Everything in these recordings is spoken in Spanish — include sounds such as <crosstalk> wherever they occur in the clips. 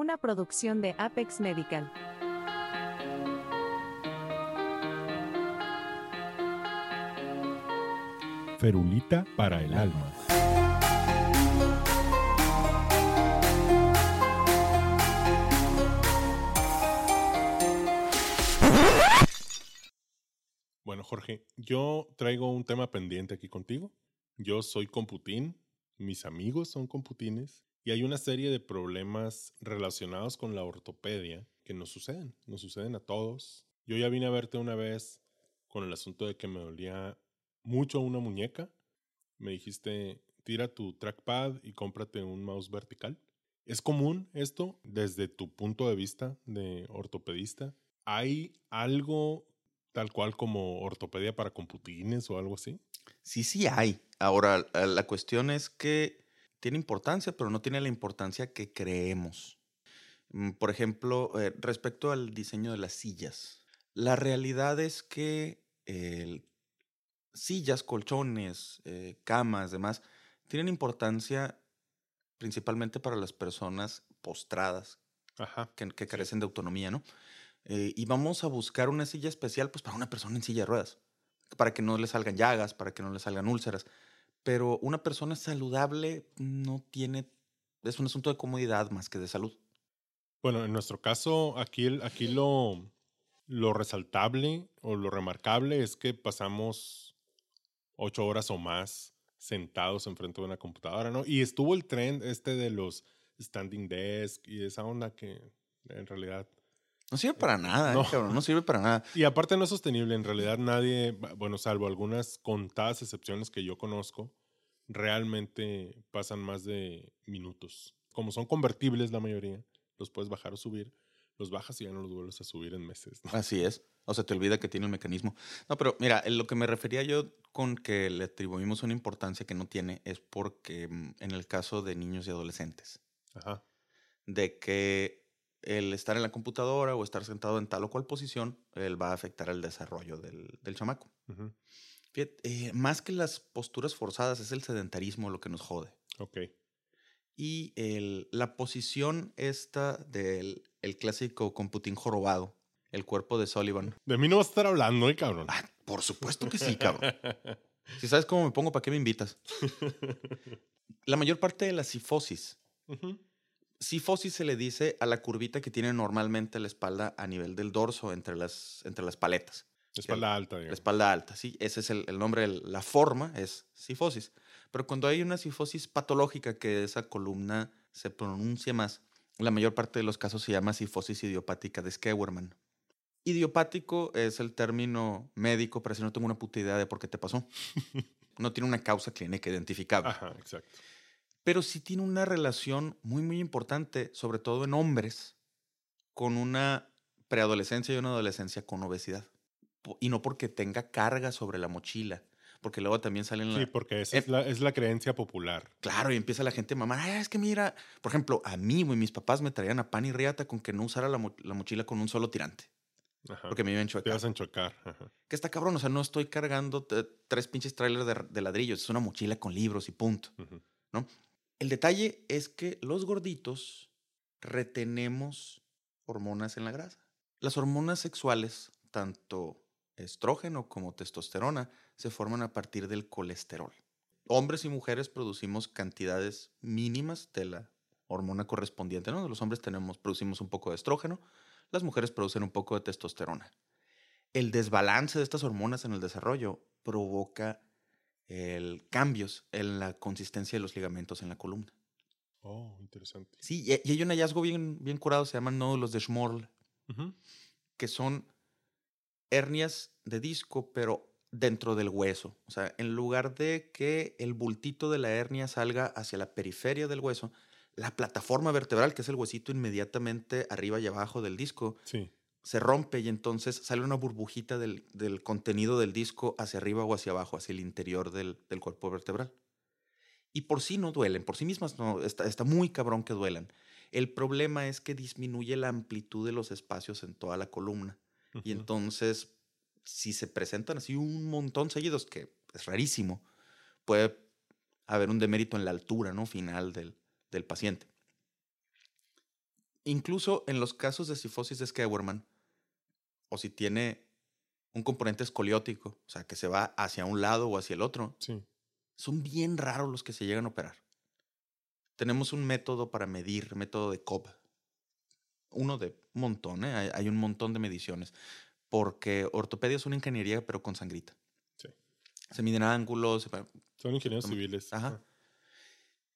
una producción de Apex Medical. Ferulita para el alma. Bueno, Jorge, yo traigo un tema pendiente aquí contigo. Yo soy computín, mis amigos son computines y hay una serie de problemas relacionados con la ortopedia que nos suceden, nos suceden a todos. Yo ya vine a verte una vez con el asunto de que me dolía mucho una muñeca. Me dijiste, tira tu trackpad y cómprate un mouse vertical. ¿Es común esto desde tu punto de vista de ortopedista? ¿Hay algo tal cual como ortopedia para computines o algo así? Sí, sí hay. Ahora, la cuestión es que tiene importancia, pero no tiene la importancia que creemos. Mm, por ejemplo, eh, respecto al diseño de las sillas. La realidad es que sillas, colchones, eh, camas, demás, tienen importancia principalmente para las personas postradas Que, carecen de autonomía, ¿no? Eh, y vamos a buscar una silla especial pues para una persona en silla de ruedas, para que no le salgan llagas, para que no le salgan úlceras pero una persona saludable no tiene, es un asunto de comodidad más que de salud. Bueno, en nuestro caso, aquí, aquí lo, lo resaltable o lo remarcable es que pasamos ocho horas o más sentados enfrente de una computadora, ¿no? Y estuvo el trend este de los standing desk y esa onda que en realidad no sirve para nada, no. cabrón, no sirve para nada. <laughs> Y aparte no es sostenible, en realidad nadie, bueno, salvo algunas contadas excepciones que yo conozco, realmente pasan más de minutos. Como son convertibles la mayoría, los puedes bajar o subir, los bajas y ya no los vuelves a subir en meses. Así es. O se te olvida que tiene un mecanismo. No, pero mira, lo que me refería yo con que le atribuimos una importancia que no tiene es porque mm, en el caso de niños y adolescentes, Ajá. de que el estar en la computadora o estar sentado en tal o cual posición, él va a afectar el desarrollo del, del chamaco. Eh, más que las posturas forzadas, es el sedentarismo lo que nos jode. Ok. Y el, la posición esta del el clásico computín jorobado, el cuerpo de Sullivan. De mí no vas a estar hablando, ¿eh, cabrón? Ah, por supuesto que sí, cabrón. <laughs> si sabes cómo me pongo, ¿para qué me invitas? <laughs> la mayor parte de la sifosis Sifosis se le dice a la curvita que tiene normalmente la espalda a nivel del dorso, entre las, entre las paletas. La espalda alta, digamos. La espalda alta, sí. Ese es el, nombre, la forma es sifosis. Pero cuando hay una sifosis patológica que esa columna se pronuncia más, la mayor parte de los casos se llama sifosis idiopática de Skewerman. Idiopático es el término médico para si no tengo una puta idea de por qué te pasó. <laughs> no tiene una causa clínica identificable. Ajá, exacto pero sí tiene una relación muy, muy importante, sobre todo en hombres, con una preadolescencia y una adolescencia con obesidad. Y no porque tenga carga sobre la mochila, porque luego también salen... Sí, porque esa es, la, es la creencia popular. Claro, y empieza la gente a mamar, Ay, es que mira, por ejemplo, a mí, güey, mis papás me traían a pan y riata con que no usara la, mochila con un solo tirante. Porque me iban a chocar. Te vas a chocar. Que está cabrón, o sea, no estoy cargando tres pinches trailers de, ladrillos, es una mochila con libros y punto. ¿no? El detalle es que los gorditos retenemos hormonas en la grasa. Las hormonas sexuales, tanto estrógeno como testosterona, se forman a partir del colesterol. Hombres y mujeres producimos cantidades mínimas de la hormona correspondiente. ¿no? Los hombres tenemos, producimos un poco de estrógeno, las mujeres producen un poco de testosterona. El desbalance de estas hormonas en el desarrollo provoca el, cambios en la consistencia de los ligamentos en la columna. Oh, interesante. Sí, y, hay un hallazgo bien, bien curado, se llaman nódulos de Schmorl, que son hernias de disco, pero dentro del hueso. O sea, en lugar de que el bultito de la hernia salga hacia la periferia del hueso, la plataforma vertebral, que es el huesito inmediatamente arriba y abajo del disco, sí se rompe y entonces sale una burbujita del, contenido del disco hacia arriba o hacia abajo, hacia el interior del, cuerpo vertebral. Y por sí no duelen, por sí mismas no, está, está muy cabrón que duelan. El problema es que disminuye la amplitud de los espacios en toda la columna. Y entonces, si se presentan así un montón seguidos, que es rarísimo, puede haber un demérito en la altura ¿no? final del, del paciente incluso en los casos de sifosis de Skewerman, o si tiene un componente escoliótico, o sea, que se va hacia un lado o hacia el otro, Sí. son bien raros los que se llegan a operar. Tenemos un método para medir, método de Cobb. Uno de un montón, ¿eh? hay, hay un montón de mediciones. Porque ortopedia es una ingeniería, pero con sangrita. Sí. Se miden ángulos. Son ingenieros civiles. Ajá.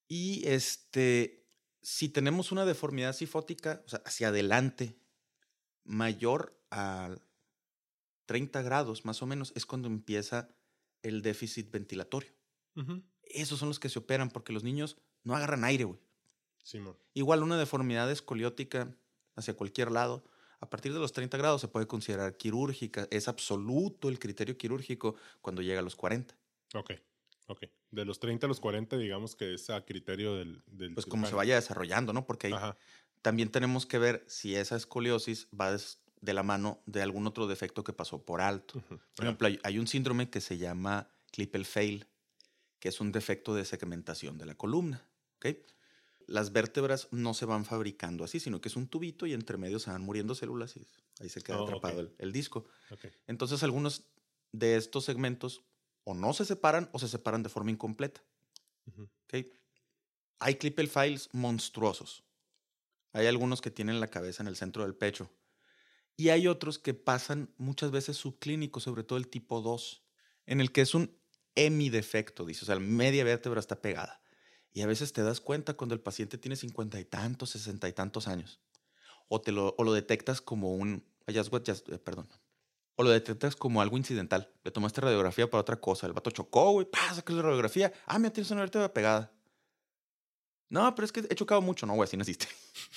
Y este, si tenemos una deformidad sifótica, o sea, hacia adelante, mayor a 30 grados más o menos, es cuando empieza el déficit ventilatorio. Esos son los que se operan porque los niños no agarran aire, güey. Simón. Igual una deformidad escoliótica hacia cualquier lado, a partir de los 30 grados se puede considerar quirúrgica. Es absoluto el criterio quirúrgico cuando llega a los 40. Ok. Ok. De los 30 a los 40, digamos que es a criterio del. del Pues como se vaya desarrollando, ¿no? Porque ahí Ajá. también tenemos que ver si esa escoliosis va de la mano de algún otro defecto que pasó por alto. Por ejemplo, hay, hay un síndrome que se llama Klippel-Feil, que es un defecto de segmentación de la columna. ¿ok? Las vértebras no se van fabricando así, sino que es un tubito y entre medio se van muriendo células y ahí se queda Oh, atrapado el, el disco. Entonces, algunos de estos segmentos o no se separan o se separan de forma incompleta. Ujú. ¿ok? Hay Klippel files monstruosos. Hay algunos que tienen la cabeza en el centro del pecho. Y hay otros que pasan muchas veces subclínicos, sobre todo el tipo 2, en el que es un hemidefecto, dice. O sea, la media vértebra está pegada. Y a veces te das cuenta cuando el paciente tiene cincuenta y tantos, sesenta y tantos años. O, te lo, o lo detectas como un hallazgo, eh, perdón. O lo detectas como algo incidental. Le tomaste radiografía para otra cosa. El vato chocó, güey, pasa que la radiografía. Ah, mira, tienes una vértebra pegada. No, pero es que he chocado mucho. No, güey, así naciste.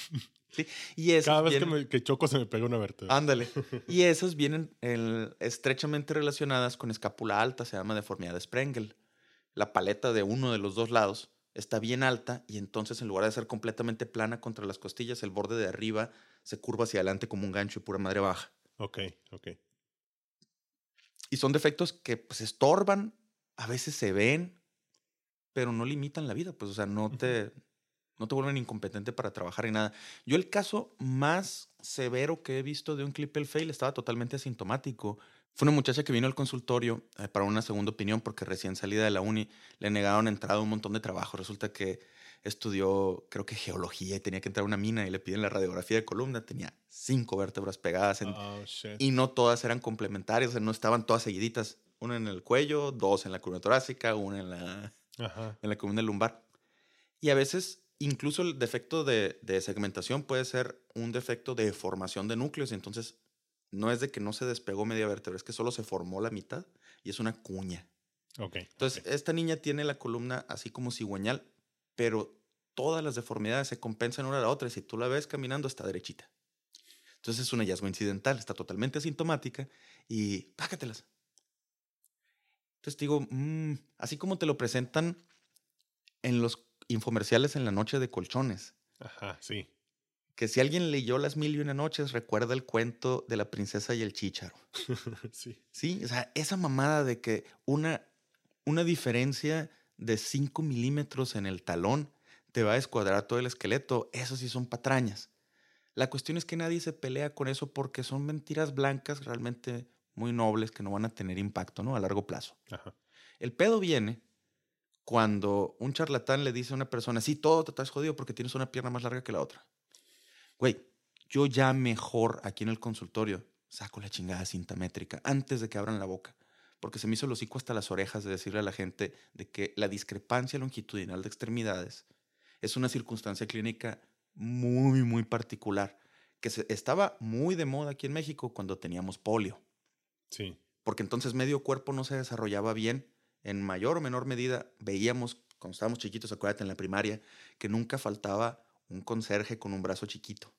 <laughs> sí. Y esos Cada vez que, me- que choco se me pega una vértebra. Ándale. <laughs> Y esas vienen el- estrechamente relacionadas con escápula alta, se llama deformidad de Sprengel. La paleta de uno de los dos lados está bien alta y entonces en lugar de ser completamente plana contra las costillas, el borde de arriba se curva hacia adelante como un gancho y pura madre baja. Ok, ok. Y son defectos que pues estorban, a veces se ven, pero no limitan la vida, pues o sea, no te, no te vuelven incompetente para trabajar en nada. Yo el caso más severo que he visto de un Klippel fail estaba totalmente asintomático. Fue una muchacha que vino al consultorio eh, para una segunda opinión porque recién salida de la uni le negaron entrada a un montón de trabajo. Resulta que estudió, creo que geología y tenía que entrar a una mina y le piden la radiografía de columna. Tenía cinco vértebras pegadas en, Oh, y no todas eran complementarias, o sea, no estaban todas seguiditas. Una en el cuello, dos en la columna torácica, una en la, Ajá. en la columna lumbar. Y a veces, incluso el defecto de, de segmentación puede ser un defecto de formación de núcleos. Entonces, no es de que no se despegó media vértebra, es que solo se formó la mitad y es una cuña. Entonces, esta niña tiene la columna así como cigüeñal, pero todas las deformidades se compensan una a la otra y si tú la ves caminando está derechita. Entonces es un hallazgo incidental, está totalmente asintomática y págatelas. Entonces digo, mm, así como te lo presentan en los infomerciales en la noche de colchones, Ajá, sí. que si alguien leyó Las Mil y Una Noches, recuerda el cuento de la princesa y el chícharo. <laughs> sí. Sí, o sea, esa mamada de que una, una diferencia de 5 milímetros en el talón te va a descuadrar todo el esqueleto, eso sí son patrañas. La cuestión es que nadie se pelea con eso porque son mentiras blancas realmente muy nobles que no van a tener impacto, ¿no? A largo plazo. Ajá. El pedo viene cuando un charlatán le dice a una persona, sí, todo te estás jodido porque tienes una pierna más larga que la otra. Güey, yo ya mejor aquí en el consultorio saco la chingada cinta métrica antes de que abran la boca. Porque se me hizo el hocico hasta las orejas de decirle a la gente de que la discrepancia longitudinal de extremidades es una circunstancia clínica muy, muy particular, que se, estaba muy de moda aquí en México cuando teníamos polio Sí. porque entonces medio cuerpo no se desarrollaba bien. En mayor o menor medida veíamos, cuando estábamos chiquitos, acuérdate en la primaria, que nunca faltaba un conserje con un brazo chiquito,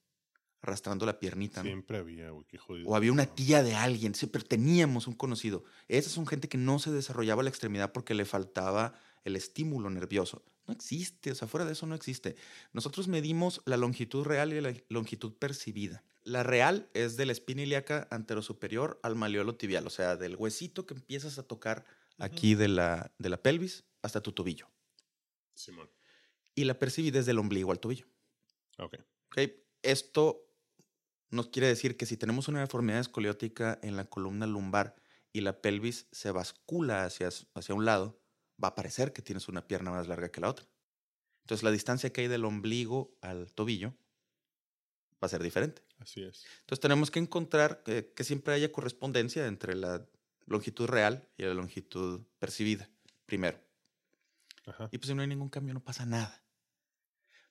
arrastrando la piernita. ¿no? Siempre había, güey, qué jodido. O había una tía de alguien, siempre teníamos un conocido. Esas son gente que no se desarrollaba la extremidad porque le faltaba el estímulo nervioso. No existe, o sea, fuera de eso no existe. Nosotros medimos la longitud real y la longitud percibida. La real es de la espina ilíaca anterosuperior al maleolo tibial, o sea, del huesito que empiezas a tocar aquí de la, de la pelvis hasta tu tobillo. Simón. Y la percibida es del ombligo al tobillo. Ok. ¿ok? esto nos quiere decir que si tenemos una deformidad escoliótica en la columna lumbar y la pelvis se bascula hacia, hacia un lado, va a parecer que tienes una pierna más larga que la otra. Entonces la distancia que hay del ombligo al tobillo va a ser diferente. Así es. Entonces tenemos que encontrar que, que siempre haya correspondencia entre la longitud real y la longitud percibida, primero. Ajá. Y pues si no hay ningún cambio, no pasa nada.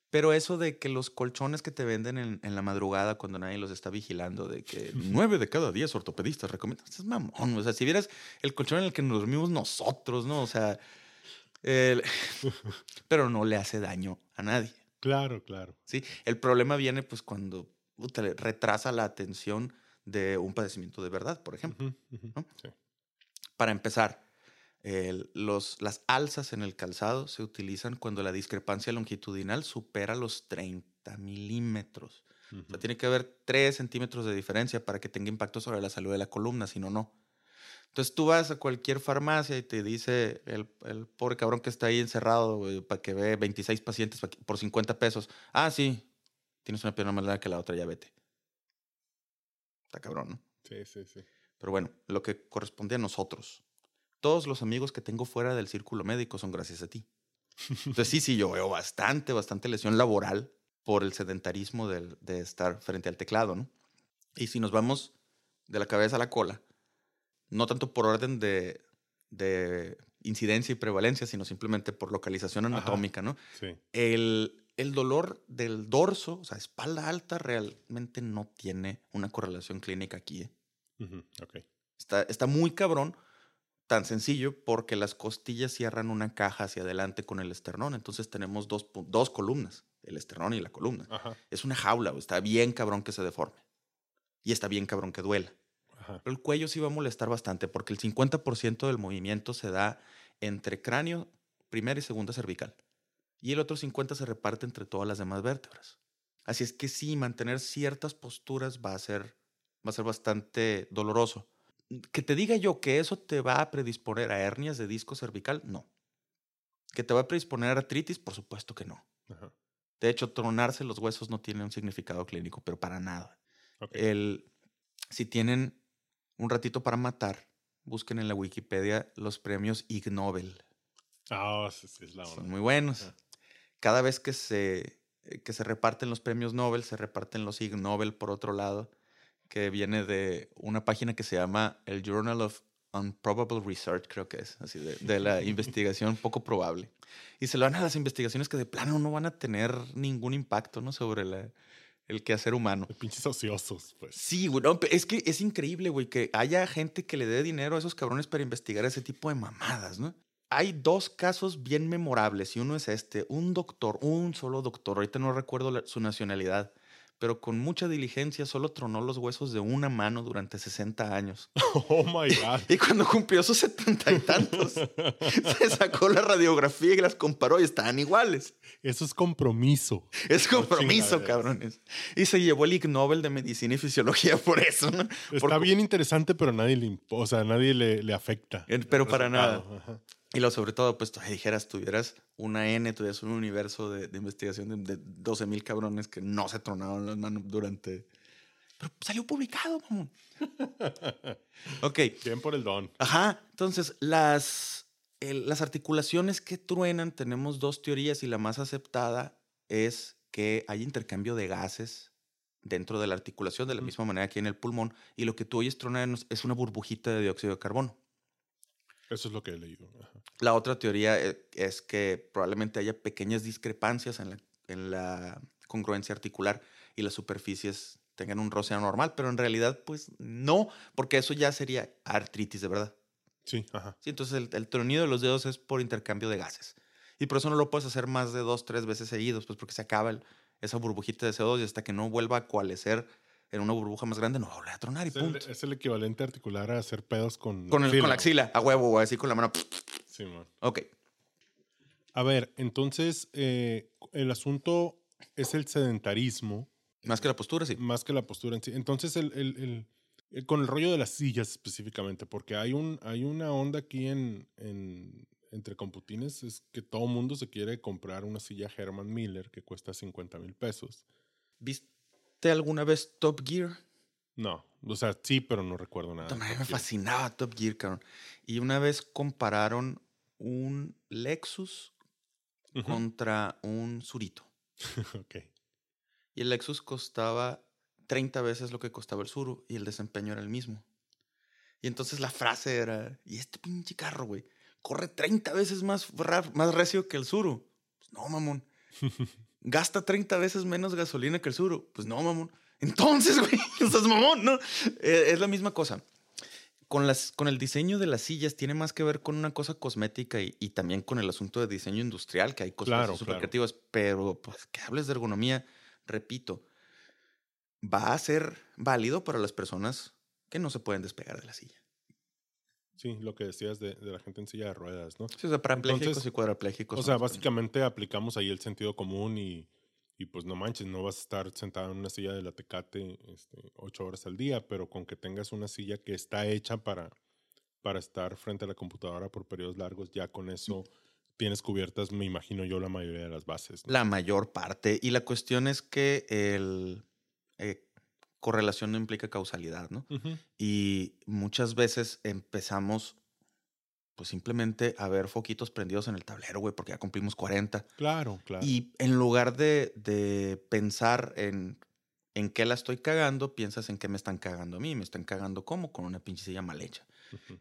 Pero eso de que los colchones que te venden en, en la madrugada cuando nadie los está vigilando, de que nueve de cada diez ortopedistas recomiendan, es mamón. O sea, si vieras el colchón en el que nos dormimos nosotros, ¿no? O sea, el- <laughs> pero no le hace daño a nadie. Claro, claro. ¿sí? El problema viene pues cuando puta, le retrasa la atención de un padecimiento de verdad, por ejemplo. Sí. Para empezar, los, las alzas en el calzado se utilizan cuando la discrepancia longitudinal supera los 30 milímetros. O sea, tiene que haber 3 centímetros de diferencia para que tenga impacto sobre la salud de la columna, si no, no. Entonces tú vas a cualquier farmacia y te dice el, el pobre cabrón que está ahí encerrado para que ve 26 pacientes por 50 pesos. Ah, sí, tienes una pierna más larga que la otra, ya vete. Está cabrón, ¿no? Sí, sí, sí. Pero bueno, lo que corresponde a nosotros. Todos los amigos que tengo fuera del círculo médico son gracias a ti. Entonces sí, sí, yo veo bastante, bastante lesión laboral por el sedentarismo del- de estar frente al teclado, ¿no? Y si nos vamos de la cabeza a la cola, no tanto por orden de, de incidencia y prevalencia, sino simplemente por localización Ajá. anatómica, ¿no? Sí. El, el dolor del dorso, o sea, espalda alta, realmente no tiene una correlación clínica aquí. ¿eh? Ujú, Ok. Está, está muy cabrón, tan sencillo, porque las costillas cierran una caja hacia adelante con el esternón. Entonces tenemos dos, dos columnas, el esternón y la columna. Ajá. Es una jaula, está bien cabrón que se deforme. Y está bien cabrón que duela. Ajá. Pero el cuello sí va a molestar bastante, porque el 50% del movimiento se da entre cráneo, primera y segunda cervical. Y el otro 50% se reparte entre todas las demás vértebras. Así es que sí, mantener ciertas posturas va a ser, va a ser bastante doloroso. Que te diga yo que eso te va a predisponer a hernias de disco cervical, no. Que te va a predisponer a artritis, por supuesto que no. Ajá. De hecho, tronarse los huesos no tiene un significado clínico, pero para nada. El, si tienen un ratito para matar, busquen en la Wikipedia los premios Ig Nobel. Ah, sí, sí, es la Son muy buenos. Cada vez que se, que se reparten los premios Nobel, se reparten los Ig Nobel por otro lado, que viene de una página que se llama el Journal of Unprobable Research, creo que es, así de, de la investigación poco probable. Y se lo dan a las investigaciones que de plano no van a tener ningún impacto ¿no? sobre la- el quehacer humano. Pinches ociosos, pues. Sí, güey. no, es que es increíble, güey, que haya gente que le dé dinero a esos cabrones para investigar ese tipo de mamadas, ¿no? Hay dos casos bien memorables y uno es este, un doctor, un solo doctor, ahorita no recuerdo la- su nacionalidad, pero con mucha diligencia solo tronó los huesos de una mano durante 60 años. <laughs> Oh my God. Y cuando cumplió sus setenta y tantos, <laughs> se sacó la radiografía y las comparó y estaban iguales. Eso es compromiso. Es compromiso, cabrones. Y se llevó el Ig Nobel de Medicina y Fisiología <laughs> por eso, ¿no? Está bien interesante, pero nadie le, o sea, nadie le, le afecta. Eh, pero para nada. Ajá. Y lo sobre todo, pues, todavía dijeras, tuvieras una N, tuvieras un universo de, de investigación de, de 12 mil cabrones que no se tronaron las manos durante... Pero salió publicado, mamón. <laughs> ok, Bien por el don. ajá. Entonces, las, el- las articulaciones que truenan, tenemos dos teorías y la más aceptada es que hay intercambio de gases dentro de la articulación, de la misma manera que en el pulmón, y lo que tú oyes tronar es una burbujita de dióxido de carbono. Eso es lo que he leído. Ajá. La otra teoría eh, es que probablemente haya pequeñas discrepancias en la, en la congruencia articular y las superficies tengan un roce anormal, pero en realidad pues no, porque eso ya sería artritis de verdad. Sí, ajá. Sí, entonces el, el tronido de los dedos es por intercambio de gases. Y por eso no lo puedes hacer más de dos, tres veces seguidos, pues porque se acaba el- esa burbujita de CO2 y hasta que no vuelva a coalescer en una burbuja más grande, no va a volver a tronar y Es el, punto. es el equivalente articular a hacer pedos con. Con, el- axila. con la axila, a huevo, o así con la mano. Sí, man. Ok. A ver, entonces, eh, el asunto es el sedentarismo, Más que la postura, sí. más que la postura en sí. Entonces, el, el- con el rollo de las sillas específicamente, porque hay, un, hay una onda aquí en, en- entre computines, es que todo mundo se quiere comprar una silla Herman Miller que cuesta 50 mil pesos. ¿Vis- ¿Viste alguna vez Top Gear? No, o sea, sí, pero no recuerdo nada. Mí me fascinaba Top Gear, cabrón. Y una vez compararon un Lexus contra un Surito. <laughs> ok. Y el Lexus costaba 30 veces lo que costaba el Suru y el desempeño era el mismo. Y entonces la frase era, y este pinche carro, güey, corre 30 veces más, más recio que el Suru. Pues no, mamón. <laughs> Gasta 30 veces menos gasolina que el Suru. Pues no, mamón. Entonces, <laughs> güey, estás mamón, ¿no? Eh, es la misma cosa. Con, las, con el diseño de las sillas tiene más que ver con una cosa cosmética y, también con el asunto de diseño industrial, que hay cosas súper creativas, pero pues que hables de ergonomía, repito, va a ser válido para las personas que no se pueden despegar de la silla. Sí, lo que decías de, la gente en silla de ruedas, ¿no? Sí, o sea, parapléjicos y cuadraplégicos. O sea, básicamente aplicamos ahí el sentido común y, y, pues no manches, no vas a estar sentado en una silla de la Tecate este, ocho horas al día, pero con que tengas una silla que está hecha para, para estar frente a la computadora por periodos largos, ya con eso tienes cubiertas, me imagino yo, la mayoría de las bases. La mayor parte. Y la cuestión es que el... Eh, correlación no implica causalidad, ¿no? Y muchas veces empezamos, pues simplemente a ver foquitos prendidos en el tablero, güey, porque ya cumplimos 40. Claro, claro. Y en lugar de, de pensar en en qué la estoy cagando, piensas en qué me están cagando a mí. Me están cagando como con una pinche silla mal hecha.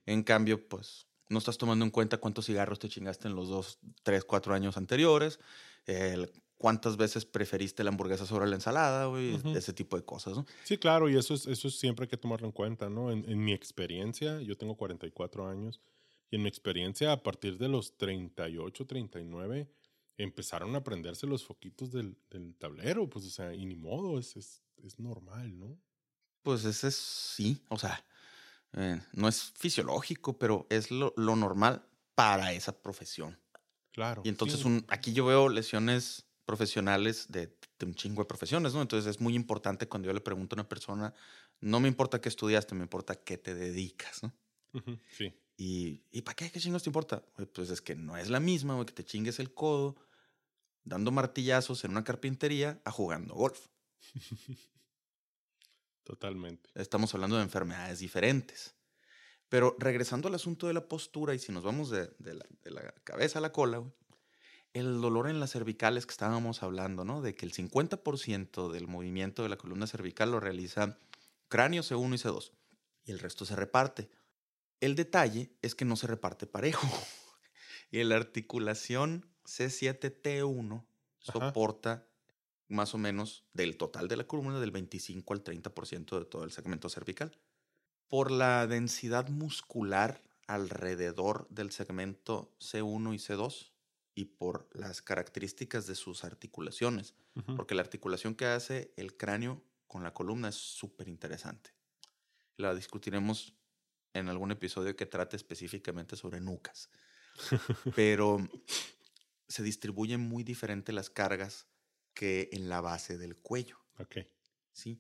En cambio, pues no estás tomando en cuenta cuántos cigarros te chingaste en los dos, tres, cuatro años anteriores, el cuántas veces preferiste la hamburguesa sobre la ensalada, güey, ese tipo de cosas, ¿no? Sí, claro, y eso es, eso siempre hay que tomarlo en cuenta, ¿no? En, mi experiencia, yo tengo 44 años, y en mi experiencia, a partir de los 38, 39, empezaron a prenderse los foquitos del, tablero, pues, o sea, y ni modo, es, es, normal, ¿no? Pues ese es, sí, o sea, eh, no es fisiológico, pero es lo, normal para esa profesión. Claro. Y entonces un, aquí yo veo lesiones profesionales de, un chingo de profesiones, ¿no? Entonces es muy importante cuando yo le pregunto a una persona, no me importa qué estudiaste, me importa qué te dedicas, ¿no? sí. Y, ¿y para qué? ¿Qué chingos te importa? Pues es que no es la misma, güey, que te chingues el codo dando martillazos en una carpintería a jugando golf. <laughs> Totalmente. Estamos hablando de enfermedades diferentes. Pero regresando al asunto de la postura, y si nos vamos de, de, la, de la, cabeza a la cola, güey, el dolor en las cervicales que estábamos hablando, ¿no? De que el 50% del movimiento de la columna cervical lo realiza cráneo C1 y C2 y el resto se reparte. El detalle es que no se reparte parejo. <laughs> y la articulación C7T1 soporta más o menos del total de la columna del 25 al 30% de todo el segmento cervical. Por la densidad muscular alrededor del segmento C1 y C2, y por las características de sus articulaciones, porque la articulación que hace el cráneo con la columna es súper interesante. La discutiremos en algún episodio que trate específicamente sobre nucas, <laughs> pero se distribuyen muy diferente las cargas que en la base del cuello. Ok. Sí.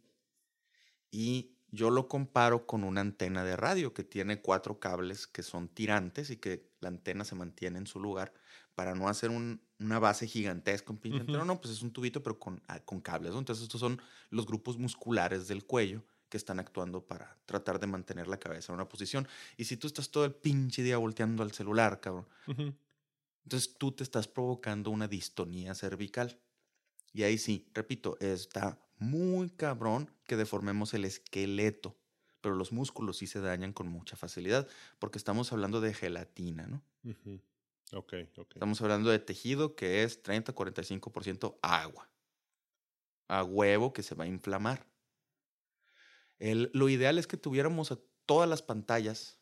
Y yo lo comparo con una antena de radio que tiene cuatro cables que son tirantes y que la antena se mantiene en su lugar para no hacer una base gigantesca, un pinche no, pues es un tubito, pero con, ah, con cables, ¿no? Entonces estos son los grupos musculares del cuello que están actuando para tratar de mantener la cabeza en una posición. Y si tú estás todo el pinche día volteando al celular, cabrón, entonces tú te estás provocando una distonía cervical. Y ahí sí, repito, está muy cabrón que deformemos el esqueleto, pero los músculos sí se dañan con mucha facilidad, porque estamos hablando de gelatina, ¿no? Ok, ok. Estamos hablando de tejido que es 30-45% agua. A huevo que se va a inflamar. El, lo ideal es que tuviéramos a todas las pantallas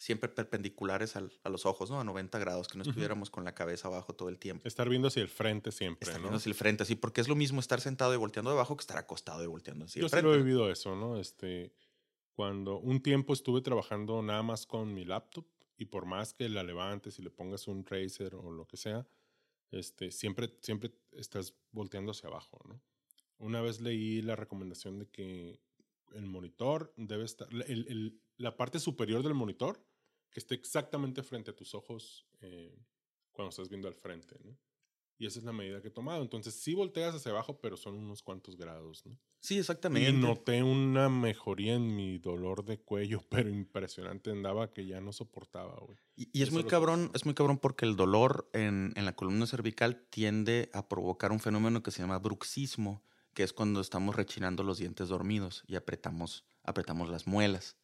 siempre perpendiculares a los ojos, ¿no? A 90 grados, que no estuviéramos con la cabeza abajo todo el tiempo. Estar viendo hacia el frente siempre, Estar viendo hacia el frente, sí, porque es lo mismo estar sentado y volteando de abajo que estar acostado y volteando hacia Yo el frente. Yo sí lo he vivido eso, ¿no? Este, cuando un tiempo estuve trabajando nada más con mi laptop y por más que la levantes y le pongas un tracer o lo que sea, este, siempre, siempre estás volteando hacia abajo, ¿no? Una vez leí la recomendación de que el monitor debe estar, el, el, la parte superior del monitor, que esté exactamente frente a tus ojos eh, cuando estás viendo al frente, ¿no? Y esa es la medida que he tomado. Entonces, sí volteas hacia abajo, pero son unos cuantos grados, ¿no? Sí, Y exactamente. noté una mejoría en mi dolor de cuello, <laughs> pero impresionante. Andaba que ya no soportaba, güey. Y, y es Eso muy cabrón, es muy cabrón porque el dolor en, en la columna cervical tiende a provocar un fenómeno que se llama bruxismo, que es cuando estamos rechinando los dientes dormidos y apretamos, apretamos las muelas.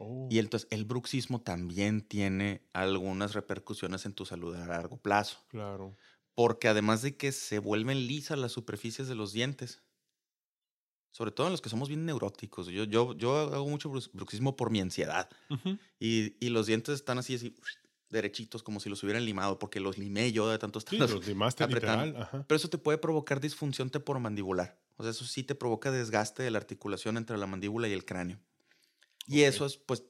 Oh, Y entonces el bruxismo también tiene algunas repercusiones en tu salud a largo plazo. claro. Porque además de que se vuelven lisas las superficies de los dientes, sobre todo en los que somos bien neuróticos. Yo, yo, yo hago mucho brux- bruxismo por mi ansiedad. Y, y los dientes están así, así, derechitos, como si los hubieran limado, porque los limé yo de tanto Sí, los limaste literal. Ajá. Pero eso te puede provocar disfunción temporomandibular. O sea, eso sí te provoca desgaste de la articulación entre la mandíbula y el cráneo. Y eso es, pues,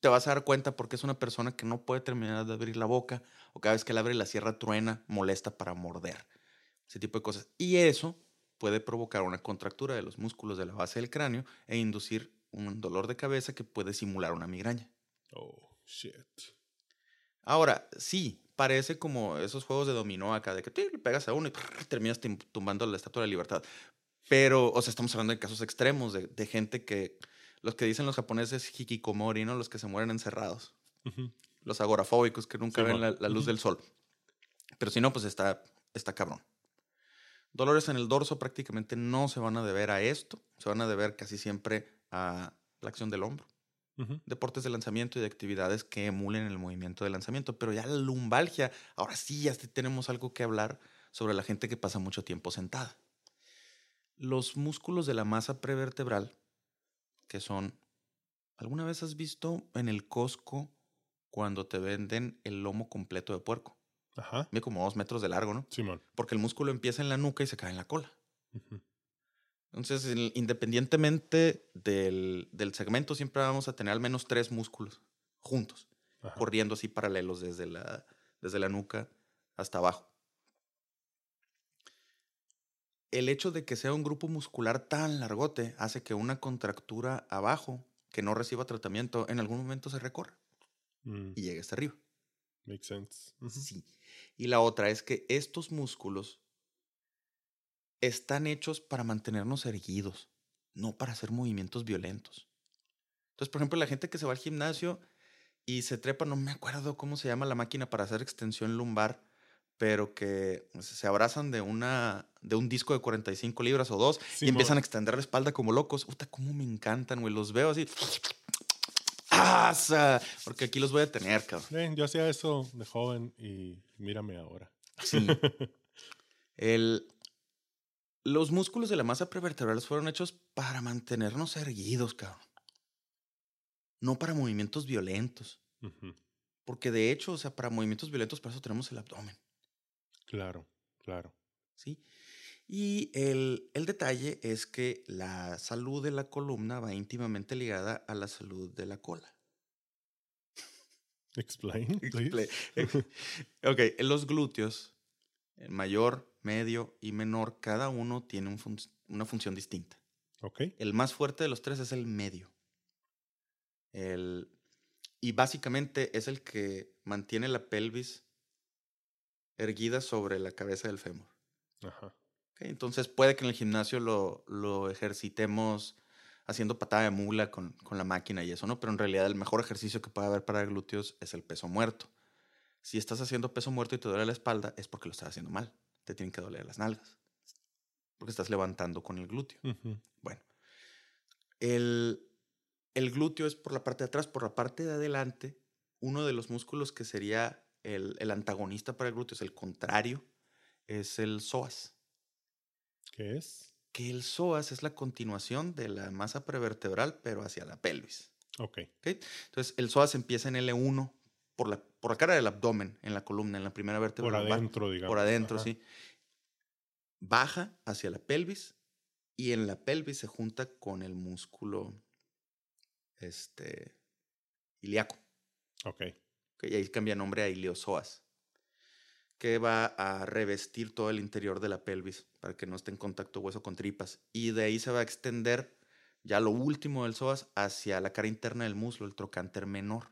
te vas a dar cuenta porque es una persona que no puede terminar de abrir la boca o cada vez que la abre la sierra truena, molesta para morder. Ese tipo de cosas. Y eso puede provocar una contractura de los músculos de la base del cráneo e inducir un dolor de cabeza que puede simular una migraña. Oh, shit. Ahora, sí, parece como esos juegos de dominó acá, de que tú le pegas a uno y prrr, terminas tumbando la estatua de la libertad. Pero, o sea, estamos hablando de casos extremos, de, de gente que, los que dicen los japoneses hikikomori, ¿no? Los que se mueren encerrados. Los agorafóbicos que nunca Sí, ven la, luz del sol. Pero si no, pues está, está cabrón. Dolores en el dorso prácticamente no se van a deber a esto, se van a deber casi siempre a la acción del hombro deportes de lanzamiento y de actividades que emulen el movimiento de lanzamiento. Pero ya la lumbalgia, ahora sí, ya tenemos algo que hablar sobre la gente que pasa mucho tiempo sentada. Los músculos de la masa prevertebral, que son, ¿alguna vez has visto en el Costco cuando te venden el lomo completo de puerco? Ajá. Mide como dos metros de largo, ¿no? Simón. Porque el músculo empieza en la nuca y se cae en la cola. Ujú. Entonces, independientemente del, del segmento, siempre vamos a tener al menos tres músculos juntos, Ajá. corriendo así paralelos desde la, desde la nuca hasta abajo. El hecho de que sea un grupo muscular tan largote hace que una contractura abajo que no reciba tratamiento en algún momento se recorra Mm, y llegue hasta arriba. Makes sense. Sí. Y la otra es que estos músculos están hechos para mantenernos erguidos, no para hacer movimientos violentos. Entonces, por ejemplo, la gente que se va al gimnasio y se trepa, no me acuerdo cómo se llama la máquina para hacer extensión lumbar, pero que se abrazan de, una, de un disco de 45 libras o dos y empiezan a extender la espalda como locos. Puta, cómo me encantan, güey. Los veo así. <sniffs> ¡Asa! Porque aquí los voy a tener, cabrón. Eh, yo hacía eso de joven y mírame ahora. Sí. <laughs> El, los músculos de la masa prevertebral fueron hechos para mantenernos erguidos, cabrón. No para movimientos violentos. Porque de hecho, o sea, para movimientos violentos, para eso tenemos el abdomen. Claro, claro. ¿sí? Y el, el detalle es que la salud de la columna va íntimamente ligada a la salud de la cola. Explain, <laughs> please. <laughs> Ok, los glúteos, el mayor, medio y menor, cada uno tiene un fun- una función distinta. ok. El más fuerte de los tres es el medio. El, y básicamente es el que mantiene la pelvis erguida sobre la cabeza del fémur. Ajá. Entonces puede que en el gimnasio lo, lo ejercitemos haciendo patada de mula con, con la máquina y eso, ¿no? Pero en realidad el mejor ejercicio que puede haber para glúteos es el peso muerto. Si estás haciendo peso muerto y te duele la espalda, es porque lo estás haciendo mal. Te tienen que doler las nalgas. Porque estás levantando con el glúteo. Bueno, el, el glúteo es por la parte de atrás, por la parte de adelante, uno de los músculos que sería el, el antagonista para el glúteo, es el contrario, es el psoas. ¿Qué es? Que el psoas es la continuación de la masa prevertebral, pero hacia la pelvis. Ok. ¿ok? Entonces, el psoas empieza en L1 por la, por la cara del abdomen, en la columna, en la primera vértebra. Por adentro, digamos. Por adentro, Ajá. sí. Baja hacia la pelvis y en la pelvis se junta con el músculo este, ilíaco. Ok. Que ahí cambia nombre a iliosoas, que va a revestir todo el interior de la pelvis para que no esté en contacto hueso con tripas. Y de ahí se va a extender ya lo último del psoas hacia la cara interna del muslo, el trocánter menor.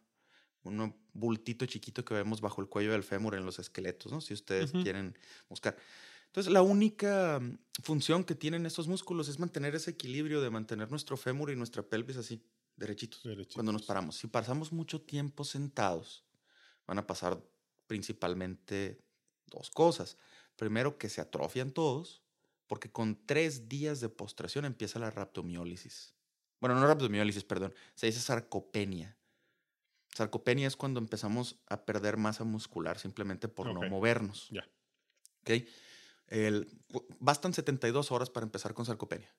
Un bultito chiquito que vemos bajo el cuello del fémur en los esqueletos, ¿no? Si ustedes quieren buscar. Entonces, la única mm, función que tienen estos músculos es mantener ese equilibrio de mantener nuestro fémur y nuestra pelvis así, derechitos, cuando nos paramos. Si pasamos mucho tiempo sentados, van a pasar principalmente dos cosas. Primero, que se atrofian todos, porque con tres días de postración empieza la rhabdomiólisis. Bueno, no rhabdomiólisis, perdón, se dice sarcopenia. Sarcopenia es cuando empezamos a perder masa muscular simplemente por no movernos. Ya. ¿Ok? El, bastan 72 horas para empezar con sarcopenia.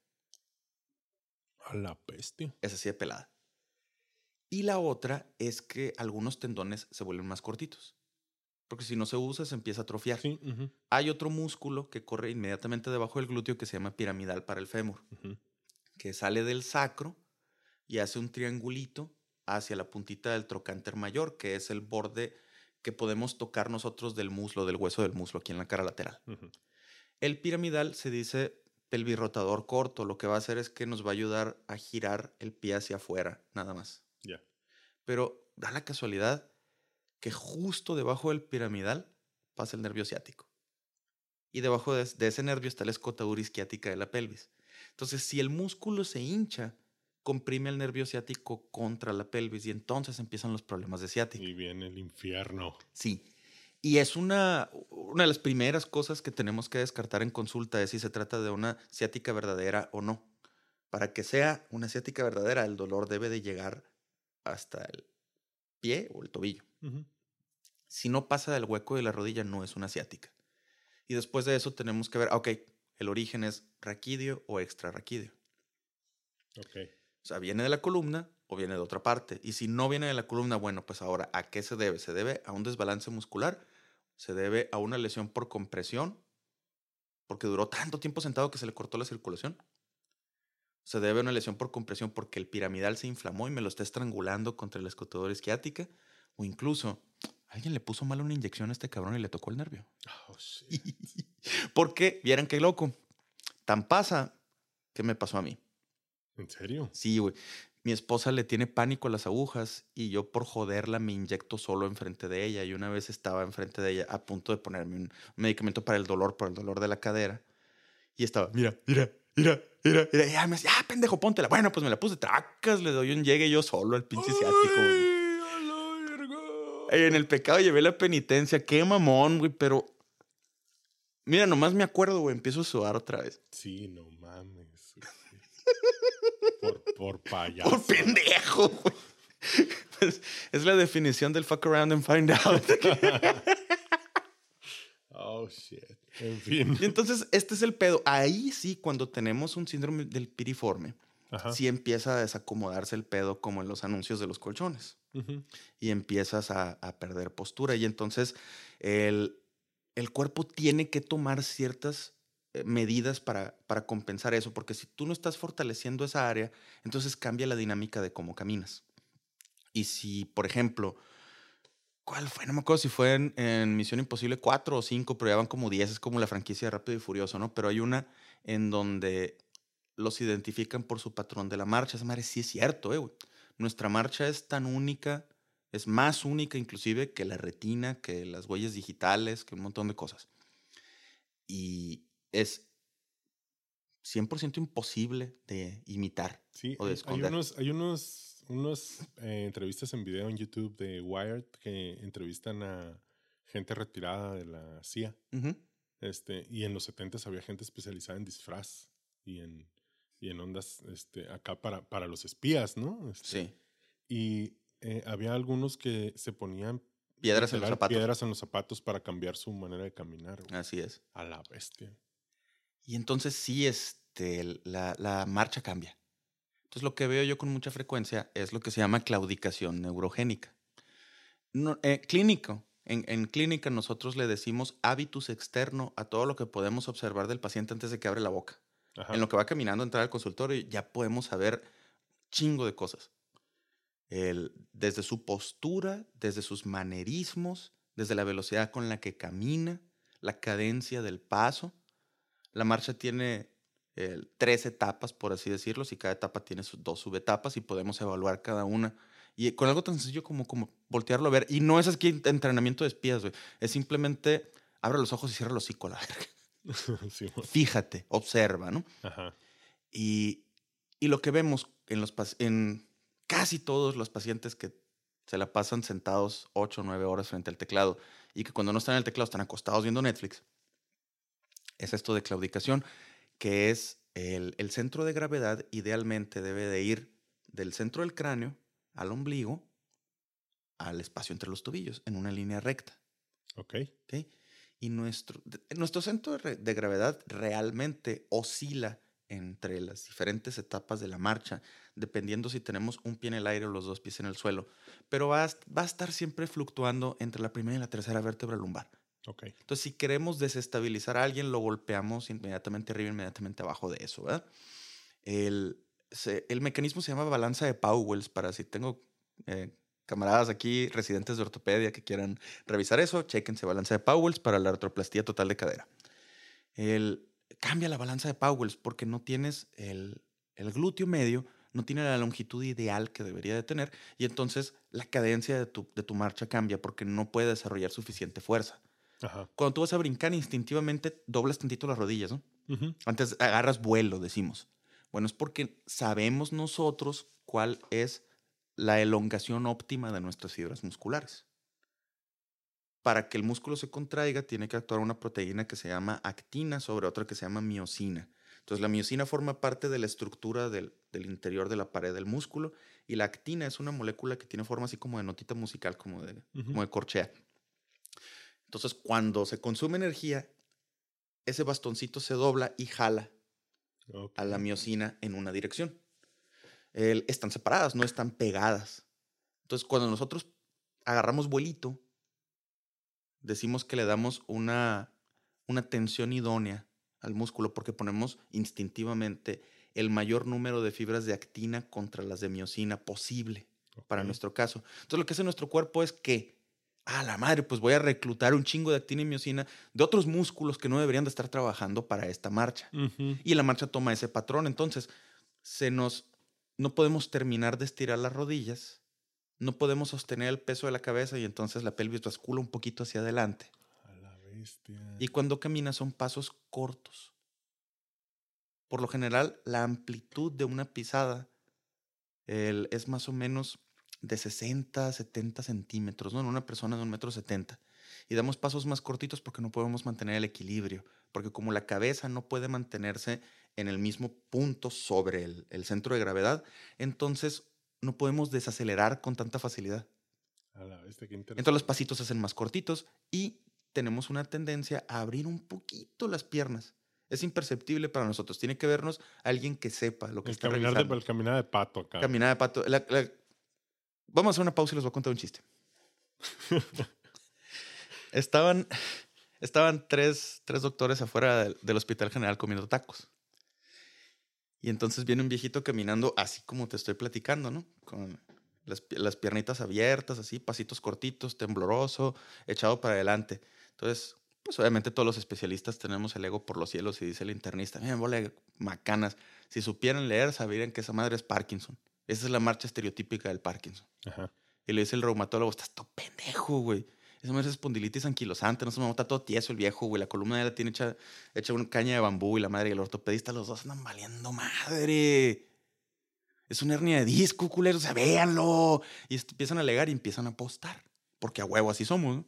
A la peste. Es así de pelada. Y la otra es que algunos tendones se vuelven más cortitos. Porque si no se usa, se empieza a atrofiar. Hay otro músculo que corre inmediatamente debajo del glúteo que se llama piramidal para el fémur, que sale del sacro y hace un triangulito hacia la puntita del trocánter mayor, que es el borde que podemos tocar nosotros del muslo, del hueso del muslo, aquí en la cara lateral. El piramidal se dice pelvirrotador corto, lo que va a hacer es que nos va a ayudar a girar el pie hacia afuera, nada más. Ya. Pero da la casualidad que justo debajo del piramidal pasa el nervio ciático. Y debajo de, ese nervio está la escotadura isquiática de la pelvis. Entonces, si el músculo se hincha, comprime el nervio ciático contra la pelvis y entonces empiezan los problemas de ciática. Y viene el infierno. Sí. Y es una, una de las primeras cosas que tenemos que descartar en consulta es si se trata de una ciática verdadera o no. Para que sea una ciática verdadera, el dolor debe de llegar hasta el pie o el tobillo. Si no pasa del hueco de la rodilla, no es una ciática. Y después de eso tenemos que ver, ok, el origen es raquídeo o extrarraquídeo. Ok. O sea, viene de la columna o viene de otra parte. Y si no viene de la columna, bueno, pues ahora, ¿a qué se debe? ¿Se debe a un desbalance muscular? ¿Se debe a una lesión por compresión? Porque duró tanto tiempo sentado que se le cortó la circulación. Se debe a una lesión por compresión porque el piramidal se inflamó y me lo está estrangulando contra la escotadora isquiática. O incluso, alguien le puso mal una inyección a este cabrón y le tocó el nervio. Oh, <laughs> porque, vieran qué loco. Tan pasa que me pasó a mí. ¿En serio? Sí, güey. Mi esposa le tiene pánico a las agujas y yo por joderla me inyecto solo enfrente de ella. Y una vez estaba enfrente de ella a punto de ponerme un medicamento para el dolor, por el dolor de la cadera. Y estaba, mira, mira, mira, mira, mira. Y ya me decía, ah, pendejo, póntela. Bueno, pues me la puse tracas, le doy un llegue yo solo al pinche ciático. En el pecado llevé la penitencia. Qué mamón, güey, pero... Mira, nomás me acuerdo, güey, empiezo a sudar otra vez. Sí, no mames. Por, por payaso. Por pendejo, <laughs> pues, es la definición del fuck around and find out. <laughs> oh, shit. En fin. Y entonces, este es el pedo. Ahí sí, cuando tenemos un síndrome del piriforme, sí empieza a desacomodarse el pedo como en los anuncios de los colchones. Y empiezas a, a, perder postura. Y entonces el, el cuerpo tiene que tomar ciertas eh, medidas para, para compensar eso, porque si tú no estás fortaleciendo esa área, entonces cambia la dinámica de cómo caminas. Y si, por ejemplo, ¿cuál fue? No me acuerdo si fue en, Misión Imposible 4 o 5, pero ya van como 10, es como la franquicia de Rápido y Furioso, ¿no? Pero hay una en donde los identifican por su patrón de la marcha. Esa madre sí es cierto, eh, güey. Nuestra marcha es tan única, es más única inclusive que la retina, que las huellas digitales, que un montón de cosas. Y, es 100% imposible de imitar o de esconder. Hay unos, hay unos, unos eh, entrevistas en video en YouTube de Wired que entrevistan a gente retirada de la CIA. este, y en los 70 había gente especializada en disfraz y en, y en ondas este, acá para, para los espías, ¿no? Este, sí. Y eh, había algunos que se ponían piedras en los zapatos. Piedras en los zapatos para cambiar su manera de caminar. Así es. A la bestia. Y entonces sí, este, la, la, marcha cambia. Entonces lo que veo yo con mucha frecuencia es lo que se llama claudicación neurogénica. No, eh, clínico. En, en, clínica nosotros le decimos hábitus externo a todo lo que podemos observar del paciente antes de que abre la boca. En lo que va caminando, entrar al consultorio, ya podemos saber chingo de cosas. El, desde su postura, desde sus manerismos, desde la velocidad con la que camina, la cadencia del paso. La marcha tiene eh, tres etapas, por así decirlo, y cada etapa tiene sus dos subetapas y podemos evaluar cada una. Y con algo tan sencillo como, como voltearlo a ver. Y no es aquí entrenamiento de espías, güey. Es simplemente abre los ojos y cierra los hocico a la verga. <laughs> Fíjate, observa, ¿no? Ajá. Y, y, lo que vemos en, los, en casi todos los pacientes que se la pasan sentados 8 o 9 horas frente al teclado y que cuando no están en el teclado están acostados viendo Netflix, es esto de claudicación, que es el, el centro de gravedad idealmente debe de ir del centro del cráneo al ombligo al espacio entre los tobillos en una línea recta. Ok. ¿Okay? Y nuestro, nuestro centro de gravedad realmente oscila entre las diferentes etapas de la marcha, dependiendo si tenemos un pie en el aire o los dos pies en el suelo, pero va a, va a estar siempre fluctuando entre la primera y la tercera vértebra lumbar. Entonces, si queremos desestabilizar a alguien, lo golpeamos inmediatamente arriba, inmediatamente abajo de eso, ¿verdad? El, el mecanismo se llama balanza de Powells, para si tengo eh, camaradas aquí, residentes de ortopedia que quieran revisar eso, chequense balanza de Powells para la artroplastía total de cadera. El, cambia la balanza de Powells porque no tienes el, el glúteo medio, no tiene la longitud ideal que debería de tener y entonces la cadencia de tu, de tu marcha cambia porque no puede desarrollar suficiente fuerza. Cuando tú vas a brincar, instintivamente doblas tantito las rodillas, ¿no? Antes agarras vuelo, decimos. Bueno, es porque sabemos nosotros cuál es la elongación óptima de nuestras fibras musculares. Para que el músculo se contraiga, tiene que actuar una proteína que se llama actina sobre otra que se llama miocina. Entonces, la miocina forma parte de la estructura del, interior de la pared del músculo y la actina es una molécula que tiene forma así como de notita musical, como de, como de corchea. Entonces, cuando se consume energía, ese bastoncito se dobla y jala a la miocina en una dirección están separadas, no están pegadas. Entonces, cuando nosotros agarramos vuelito, decimos que le damos una, una tensión idónea al músculo porque ponemos instintivamente el mayor número de fibras de actina contra las de miocina posible para nuestro caso. Entonces, lo que hace nuestro cuerpo es que, a la madre, pues voy a reclutar un chingo de actina y miocina de otros músculos que no deberían de estar trabajando para esta marcha. Y la marcha toma ese patrón. Entonces, se nos no podemos terminar de estirar las rodillas, no podemos sostener el peso de la cabeza y entonces la pelvis bascula un poquito hacia adelante. A la bestia. Y cuando camina son pasos cortos. Por lo general, la amplitud de una pisada es más o menos de 60 70 centímetros, ¿no? En una persona de un metro setenta. Y damos pasos más cortitos porque no podemos mantener el equilibrio. Porque como la cabeza no puede mantenerse en el mismo punto sobre el, centro de gravedad, entonces no podemos desacelerar con tanta facilidad. entonces los pasitos se hacen más cortitos y tenemos una tendencia a abrir un poquito las piernas. Es imperceptible para nosotros. Tiene que vernos alguien que sepa lo que está caminar revisando. el caminar de pato acá. Caminar de pato. Vamos a hacer una pausa y les voy a contar un chiste. <laughs> estaban estaban tres, tres doctores afuera del, Hospital General comiendo tacos. Y entonces viene un viejito caminando así como te estoy platicando, ¿no? Con las, las piernitas abiertas, así, pasitos cortitos, tembloroso, echado para adelante. Entonces, pues obviamente todos los especialistas tenemos el ego por los cielos y dice el internista, miren, vole macanas, si supieran leer, sabrían que esa madre es Parkinson. Esa es la marcha estereotípica del Parkinson. Y le dice el reumatólogo, estás todo pendejo, güey. Esa es espondilitis anquilosante, no se me está todo tieso el viejo, güey. La columna de la tiene hecha, hecha una caña de bambú y la madre y el ortopedista, los dos andan valiendo madre. Es una hernia de disco, culero, o sea, véanlo. Y empiezan a alegar y empiezan a apostar. Porque a huevo así somos, ¿no?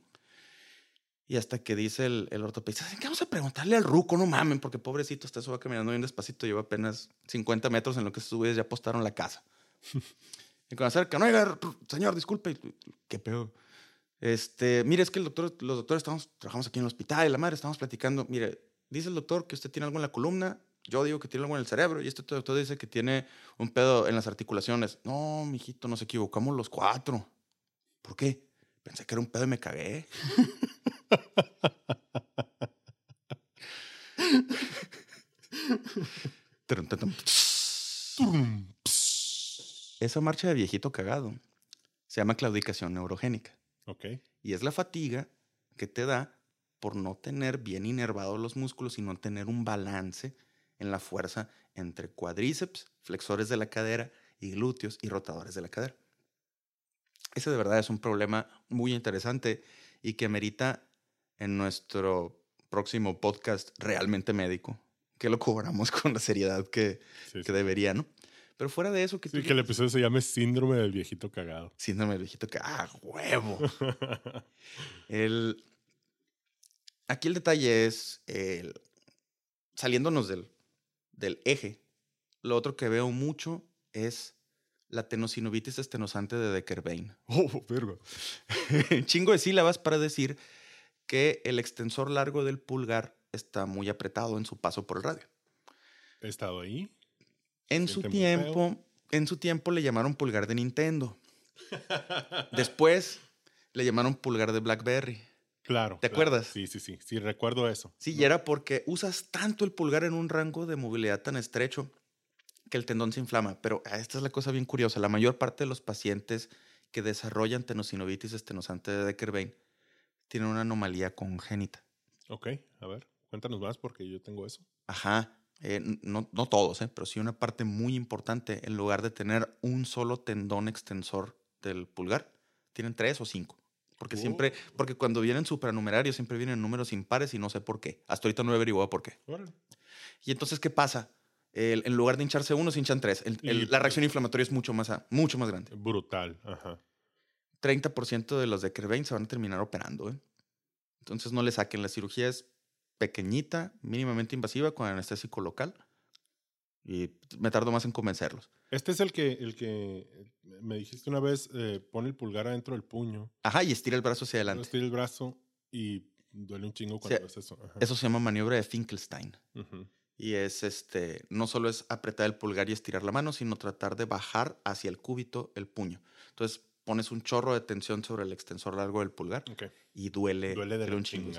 Y hasta que dice el, el ortopedista, ¿qué vamos a preguntarle al ruco? No mamen, porque pobrecito, está eso va caminando bien despacito, lleva apenas 50 metros en lo que se sube, ya apostaron la casa. <laughs> y cuando acerca, no, oiga, señor, disculpe, qué peor. Este, mire, es que el doctor, los doctores estamos, trabajamos aquí en el hospital y la madre estamos platicando. Mire, dice el doctor que usted tiene algo en la columna, yo digo que tiene algo en el cerebro y este doctor dice que tiene un pedo en las articulaciones. No, mijito, nos equivocamos los cuatro. ¿Por qué? Pensé que era un pedo y me cagué. <laughs> Esa marcha de viejito cagado se llama claudicación neurogénica. Y es la fatiga que te da por no tener bien inervados los músculos y no tener un balance en la fuerza entre cuadríceps, flexores de la cadera y glúteos y rotadores de la cadera. Ese de verdad es un problema muy interesante y que merita en nuestro próximo podcast realmente médico, que lo cobramos <laughs> con la seriedad que, Sí, que debería, ¿no? Pero fuera de eso, que Sí, tú- que el episodio se llame Síndrome del viejito cagado. Síndrome del viejito que, ah, huevo. <laughs> El, aquí el detalle es, el, saliéndonos del, del eje, lo otro que veo mucho es la tenosinovitis estenosante de Decker-Vein. oh, verga. <laughs> Chingo de sílabas para decir que el extensor largo del pulgar está muy apretado en su paso por el radio. He estado ahí. En su feo. tiempo, en su tiempo le llamaron pulgar de Nintendo. <laughs> Después le llamaron pulgar de BlackBerry. Claro. ¿Te claro. acuerdas? Sí, sí, sí. Sí, recuerdo eso. Sí, y era porque usas tanto el pulgar en un rango de movilidad tan estrecho que el tendón se inflama. Pero ah, esta es la cosa bien curiosa. La mayor parte de los pacientes que desarrollan tenosinovitis estenosante de Decker-Vein tienen una anomalía congénita. Ok, a ver, cuéntanos más porque yo tengo eso. Ajá. Eh, no, no todos, eh, pero sí una parte muy importante. En lugar de tener un solo tendón extensor del pulgar, tienen tres o cinco. Porque Oh. siempre, porque cuando vienen supernumerarios siempre vienen números impares y no sé por qué. Hasta ahorita no he averiguado por qué. Órale. Y entonces, ¿qué pasa? El- en lugar de hincharse uno, se hinchan tres. El- el- Y- la reacción inflamatoria es mucho más, mucho más grande. Brutal, ajá. 30% de los de Kerbein se van a terminar operando. ¿eh? Entonces, no le saquen. La cirugía es pequeñita, mínimamente invasiva, con anestésico local. Y me tardo más en convencerlos. Este es el que, el que me dijiste una vez, eh, pone el pulgar adentro del puño, Ajá, y estira el brazo hacia adelante. estira el brazo y duele un chingo cuando Sí, ves eso. Ajá. Eso se llama maniobra de Finkelstein. Ujú. Y es este, no solo es apretar el pulgar y estirar la mano, sino tratar de bajar hacia el cúbito el puño. Entonces pones un chorro de tensión sobre el extensor largo del pulgar y duele, Duele de la un chingo.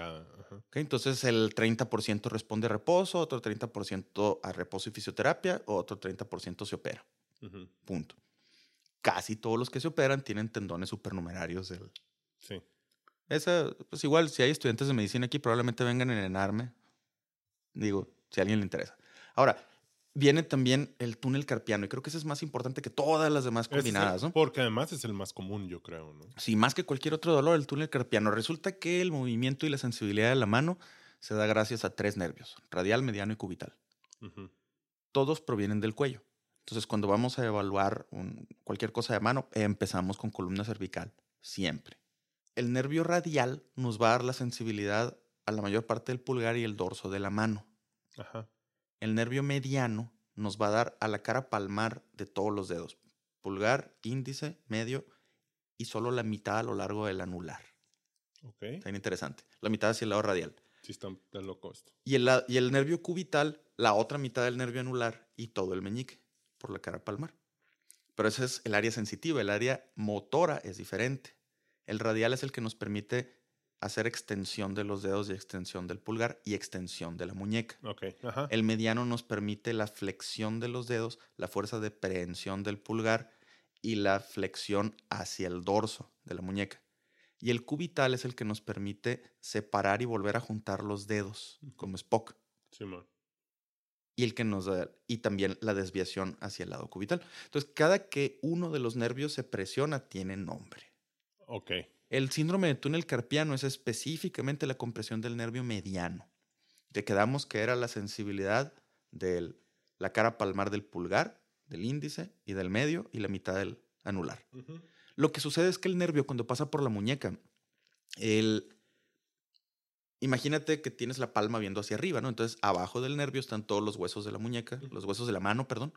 Entonces el 30% responde a reposo, otro 30% a reposo y fisioterapia, otro 30% se opera. Punto. Casi todos los que se operan tienen tendones supernumerarios del, Sí. Esa, pues igual, si hay estudiantes de medicina aquí, probablemente vengan a enenarme. Digo, si a alguien le interesa. Ahora, viene también el túnel carpiano, y creo que ese es más importante que todas las demás Ese es el- combinadas, ¿no? Porque además es el más común, yo creo, ¿no? Sí, más que cualquier otro dolor, el túnel carpiano. Resulta que el movimiento y la sensibilidad de la mano se da gracias a tres nervios, radial, mediano y cubital. Todos provienen del cuello. Entonces, cuando vamos a evaluar un- cualquier cosa de mano, empezamos con columna cervical, siempre. El nervio radial nos va a dar la sensibilidad a la mayor parte del pulgar y el dorso de la mano. Ajá. El nervio mediano nos va a dar a la cara palmar de todos los dedos. Pulgar, índice, medio y solo la mitad a lo largo del anular. Ok. Está bien interesante. La mitad hacia el lado radial. Sí, está, está loco esto. Y el, y el nervio cubital, la otra mitad del nervio anular y todo el meñique por la cara palmar. Pero ese es el área sensitiva, el área motora es diferente. El radial es el que nos permite hacer extensión de los dedos y extensión del pulgar y extensión de la muñeca. Ajá. El mediano nos permite la flexión de los dedos, la fuerza de prehensión del pulgar y la flexión hacia el dorso de la muñeca. Y el cubital es el que nos permite separar y volver a juntar los dedos, como Spock. Simón. Y el que nos da, y también la desviación hacia el lado cubital. Entonces, cada que uno de los nervios se presiona, tiene nombre. Ok. El síndrome de túnel carpiano es específicamente la compresión del nervio mediano. Que quedamos que era la sensibilidad de la cara palmar del pulgar, del índice y del medio y la mitad del anular. Lo que sucede es que el nervio cuando pasa por la muñeca, el... imagínate que tienes la palma viendo hacia arriba, ¿no? Entonces abajo del nervio están todos los huesos de la muñeca, los huesos de la mano, perdón.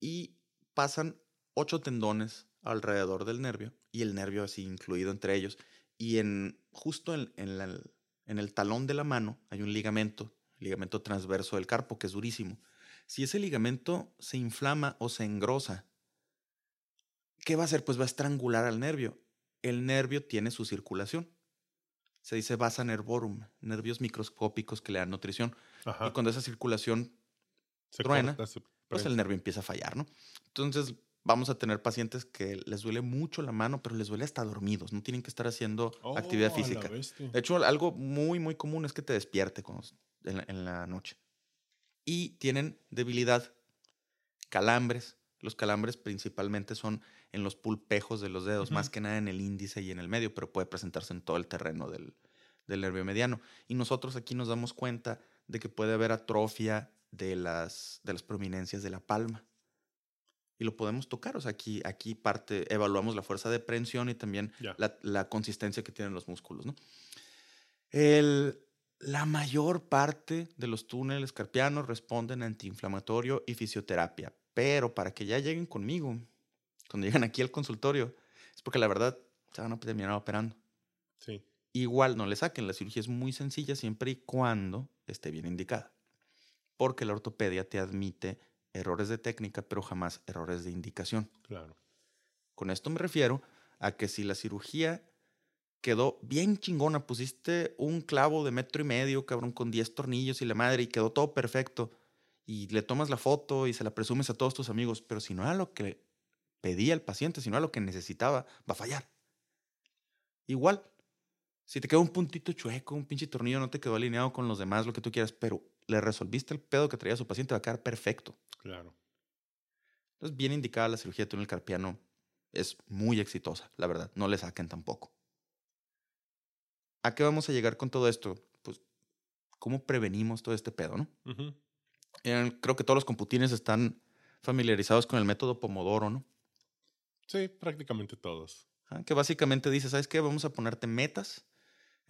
Y pasan ocho tendones alrededor del nervio y el nervio así incluido entre ellos. Y en justo en, en la- en el talón de la mano hay un ligamento, ligamento transverso del carpo, que es durísimo. Si ese ligamento se inflama o se engrosa, ¿qué va a hacer? Pues va a estrangular al nervio. El nervio tiene su circulación. Se dice vasa nervorum, nervios microscópicos que le dan nutrición. Ajá. Y cuando esa circulación Se truena, corta, se pues el nervio empieza a fallar, ¿no? Entonces vamos a tener pacientes que les duele mucho la mano, pero les duele hasta dormidos, no tienen que estar haciendo Oh, actividad física. De hecho, algo muy, muy común es que te despierte cuando- en, la, en la noche. Y tienen debilidad, calambres. Los calambres principalmente son en los pulpejos de los dedos, más que nada en el índice y en el medio, pero puede presentarse en todo el terreno del, del nervio mediano. Y nosotros aquí nos damos cuenta de que puede haber atrofia de las, de las prominencias de la palma. Y lo podemos tocar. O sea, aquí, aquí parte, evaluamos la fuerza de prensión y también la, la, consistencia que tienen los músculos. ¿no? El, la mayor parte de los túneles carpianos responden a antiinflamatorio y fisioterapia. Pero para que ya lleguen conmigo, cuando llegan aquí al consultorio, es porque la verdad se van a terminar operando. Sí. Igual no le saquen, la cirugía es muy sencilla siempre y cuando esté bien indicada. Porque la ortopedia te admite errores de técnica, pero jamás errores de indicación. Claro. Con esto me refiero a que si la cirugía quedó bien chingona, pusiste un clavo de metro y medio, cabrón, con 10 tornillos y la madre, y quedó todo perfecto, y le tomas la foto y se la presumes a todos tus amigos, pero si no era lo que pedía el paciente, si no era lo que necesitaba, va a fallar. Igual, si te quedó un puntito chueco, un pinche tornillo no te quedó alineado con los demás, lo que tú quieras, pero le resolviste el pedo que traía su paciente, va a quedar perfecto. Claro. Entonces, bien indicada la cirugía de túnel carpiano es muy exitosa, la verdad. No le saquen tampoco. ¿A qué vamos a llegar con todo esto? Pues, ¿cómo prevenimos todo este pedo, no? creo que todos los computines están familiarizados con el método Pomodoro, ¿no? Sí, prácticamente todos. que básicamente dice, ¿sabes qué? Vamos a ponerte metas.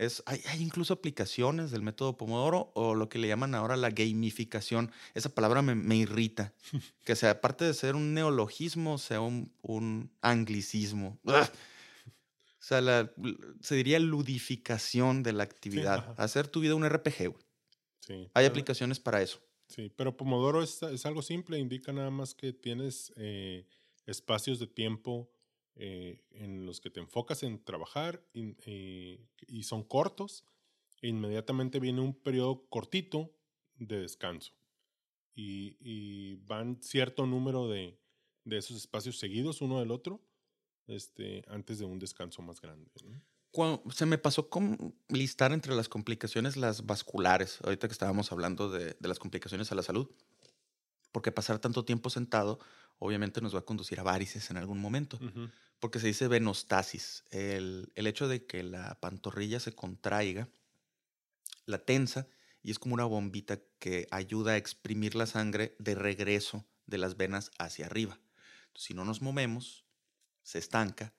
Es, hay, hay, incluso aplicaciones del método Pomodoro o lo que le llaman ahora la gamificación. Esa palabra me, me irrita. <laughs> que sea, aparte de ser un neologismo, sea un, un anglicismo. <laughs> O sea, la, se diría ludificación de la actividad. Hacer tu vida un RPG, güey. Sí, hay aplicaciones para eso. Sí, pero Pomodoro es, es, algo simple, indica nada más que tienes eh, espacios de tiempo eh, en los que te enfocas en trabajar eh, y, son cortos, e inmediatamente viene un periodo cortito de descanso. Y, van cierto número de, de, esos espacios seguidos uno del otro este, antes de un descanso más grande. se me pasó con listar entre las complicaciones las vasculares, ahorita que estábamos hablando de, de las complicaciones a la salud, porque pasar tanto tiempo sentado obviamente nos va a conducir a varices en algún momento, porque se dice venostasis. El, el, hecho de que la pantorrilla se contraiga, la tensa, y es como una bombita que ayuda a exprimir la sangre de regreso de las venas hacia arriba. si no nos movemos, se estanca,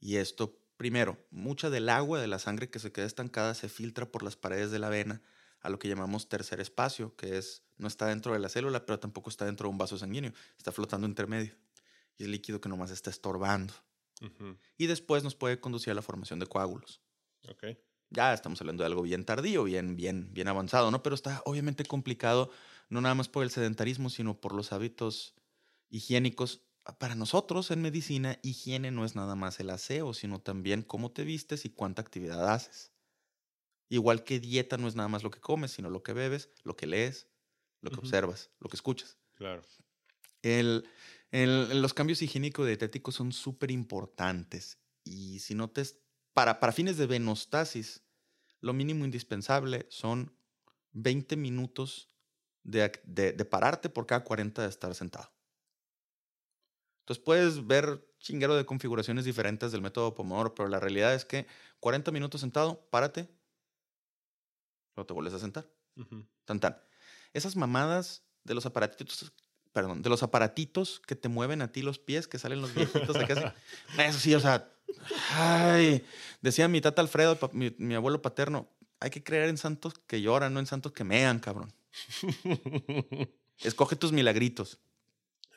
y esto, primero, mucha del agua de la sangre que se queda estancada se filtra por las paredes de la vena a lo que llamamos tercer espacio, que es no está dentro de la célula, pero tampoco está dentro de un vaso sanguíneo, está flotando intermedio. Y es líquido que nomás está estorbando. Y después nos puede conducir a la formación de coágulos. Okay. Ya estamos hablando de algo bien tardío, bien, bien, bien avanzado, ¿no? Pero está obviamente complicado, no nada más por el sedentarismo, sino por los hábitos higiénicos. Para nosotros en medicina, higiene no es nada más el aseo, sino también cómo te vistes y cuánta actividad haces. Igual que dieta no es nada más lo que comes, sino lo que bebes, lo que lees, lo que observas, lo que escuchas. Claro. El, los cambios higiénico-dietéticos son súper importantes. Y si no te. Para, para fines de venostasis, lo mínimo indispensable son 20 minutos de, de, de, pararte por cada 40 de estar sentado. Entonces puedes ver chinguero de configuraciones diferentes del método Pomodoro, pero la realidad es que 40 minutos sentado, párate, luego te vuelves a sentar. Tan tan esas mamadas de los aparatitos, perdón, de los aparatitos que te mueven a ti los pies, que salen los viejitos de casa. <laughs> Eso sí, o sea, ay, decía mi tata Alfredo, mi, abuelo paterno, hay que creer en santos que lloran, no en santos que mean, cabrón. <laughs> Escoge tus milagritos.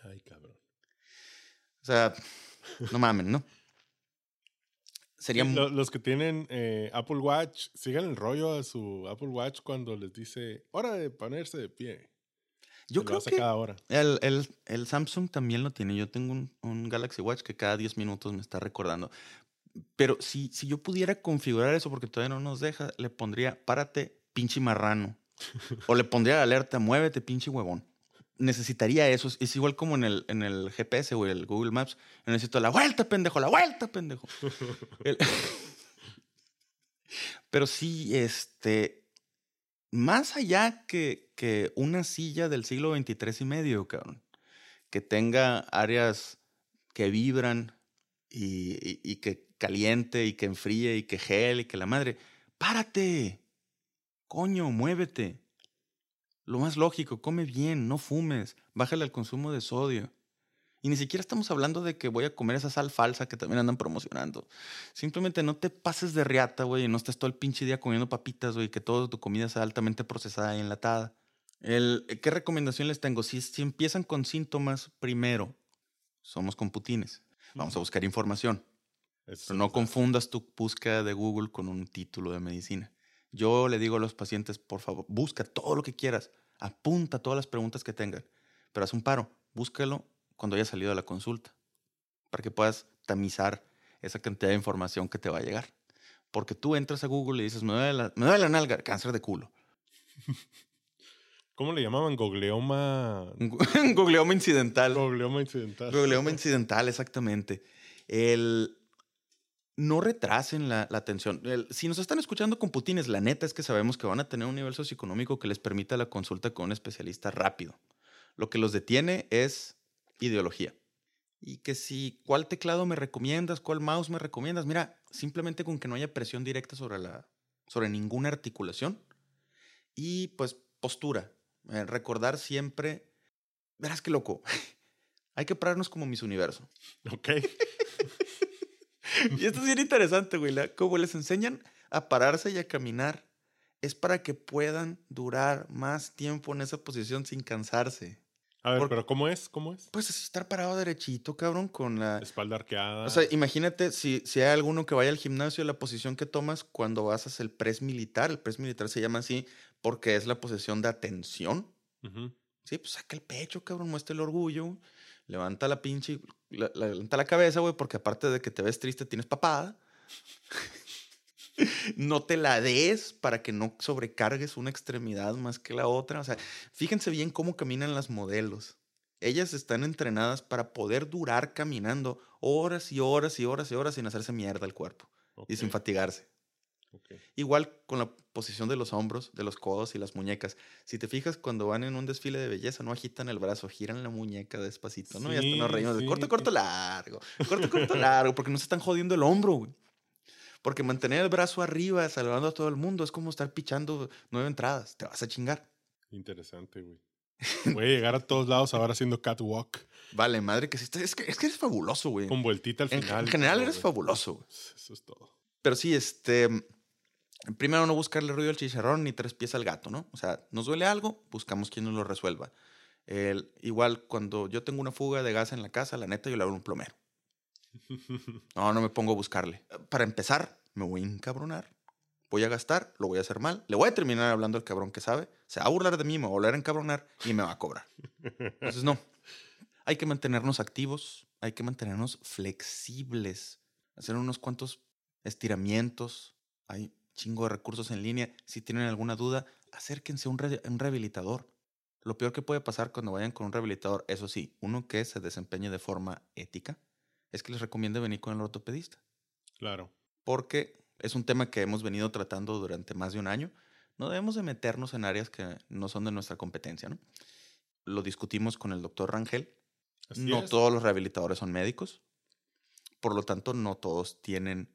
Ay, cabrón. O sea, no mamen, ¿no? Sería... los que tienen eh, Apple Watch, sigan el rollo a su Apple Watch cuando les dice hora de ponerse de pie. Yo creo que cada hora. El, el, el, Samsung también lo tiene. Yo tengo un, un, Galaxy Watch que cada 10 minutos me está recordando. Pero si, si yo pudiera configurar eso, porque todavía no nos deja, le pondría párate, pinche marrano. o le pondría alerta, muévete, pinche huevón necesitaría eso. Es igual como en el, en el GPS o el Google Maps. necesito la vuelta, pendejo, la vuelta, pendejo. <laughs> Pero sí, este, más allá que, que una silla del siglo XXIII y medio, cabrón, que tenga áreas que vibran y, y, que caliente y que enfríe y que gel y que la madre, Párate. Coño, muévete. Lo más lógico, come bien, no fumes, bájale al consumo de sodio. Y ni siquiera estamos hablando de que voy a comer esa sal falsa que también andan promocionando. Simplemente no te pases de riata, güey, y no estés todo el pinche día comiendo papitas, güey, que toda tu comida sea altamente procesada y enlatada. El, ¿Qué recomendación les tengo? Si, si empiezan con síntomas, primero, somos computines. Vamos a buscar información. Pero no confundas tu búsqueda de Google con un título de medicina. Yo le digo a los pacientes, por favor, busca todo lo que quieras, apunta todas las preguntas que tengan, pero haz un paro, búscalo cuando haya salido a la consulta, para que puedas tamizar esa cantidad de información que te va a llegar. Porque tú entras a Google y dices, me duele la, me duele la nalga, cáncer de culo. <laughs> ¿Cómo le llamaban? Gogleoma. Gogleoma <laughs> incidental. Gogleoma incidental. Gogleoma incidental, exactamente. El, no retrasen la, atención. si nos están escuchando con Putines, la neta es que sabemos que van a tener un nivel socioeconómico que les permita la consulta con un especialista rápido. Lo que los detiene es ideología. Y que si, ¿cuál teclado me recomiendas? ¿Cuál mouse me recomiendas? Mira, simplemente con que no haya presión directa sobre, la, sobre ninguna articulación. Y pues postura. Eh, recordar siempre, verás qué loco, <laughs> hay que pararnos como mis universo. Ok. <laughs> y esto es bien interesante, güey. Como les enseñan a pararse y a caminar, es para que puedan durar más tiempo en esa posición sin cansarse. A ver, pero ¿cómo es? ¿Cómo es? Pues es estar parado derechito, cabrón, con la... Espalda arqueada. O sea, imagínate si, si hay alguno que vaya al gimnasio, la posición que tomas cuando vas a hacer el press militar. El press militar se llama así porque es la posición de atención. Sí, pues saca el pecho, cabrón, muestra el orgullo. Levanta la pinche, levanta la cabeza, güey, porque aparte de que te ves triste, tienes papada. <laughs> no te la des para que no sobrecargues una extremidad más que la otra. O sea, fíjense bien cómo caminan las modelos. Ellas están entrenadas para poder durar caminando horas y horas y horas y horas sin hacerse mierda el cuerpo y sin fatigarse. Igual con la posición de los hombros, de los codos y las muñecas. Si te fijas, cuando van en un desfile de belleza, no agitan el brazo, giran la muñeca despacito, ¿no? y hasta nos reímos de corto, corto, largo, corto, corto, largo, porque no se están jodiendo el hombro, güey. Porque mantener el brazo arriba, saludando a todo el mundo, es como estar pichando nueve entradas. Te vas a chingar. Interesante, güey. Voy a llegar a todos lados ahora haciendo catwalk. Vale, madre, que es, que, es que eres fabuloso, güey. Con vueltita al final. En, general eres fabuloso, güey. Eso es todo. Pero sí, este primero no buscarle ruido al chicharrón ni tres pies al gato, ¿no? O sea, nos duele algo, buscamos quien nos lo resuelva. El, igual, cuando yo tengo una fuga de gas en la casa, la neta, yo le hablo a un plomero. <laughs> No, no me pongo a buscarle. Para empezar, me voy a encabronar. Voy a gastar, lo voy a hacer mal. Le voy a terminar hablando al cabrón que sabe. Se va a burlar de mí, me va a volver a encabronar y me va a cobrar. Entonces, no. Hay que mantenernos activos, hay que mantenernos flexibles, hacer unos cuantos estiramientos. Hay chingo de recursos en línea. Si tienen alguna duda, acérquense a un, rehabilitador. Lo peor que puede pasar cuando vayan con un rehabilitador, eso sí, uno que se desempeñe de forma ética, es que les recomiende venir con el ortopedista. Claro. Porque es un tema que hemos venido tratando durante más de un año. No debemos de meternos en áreas que no son de nuestra competencia, ¿no? Lo discutimos con el doctor Rangel. no todos los rehabilitadores son médicos. Por lo tanto, no todos tienen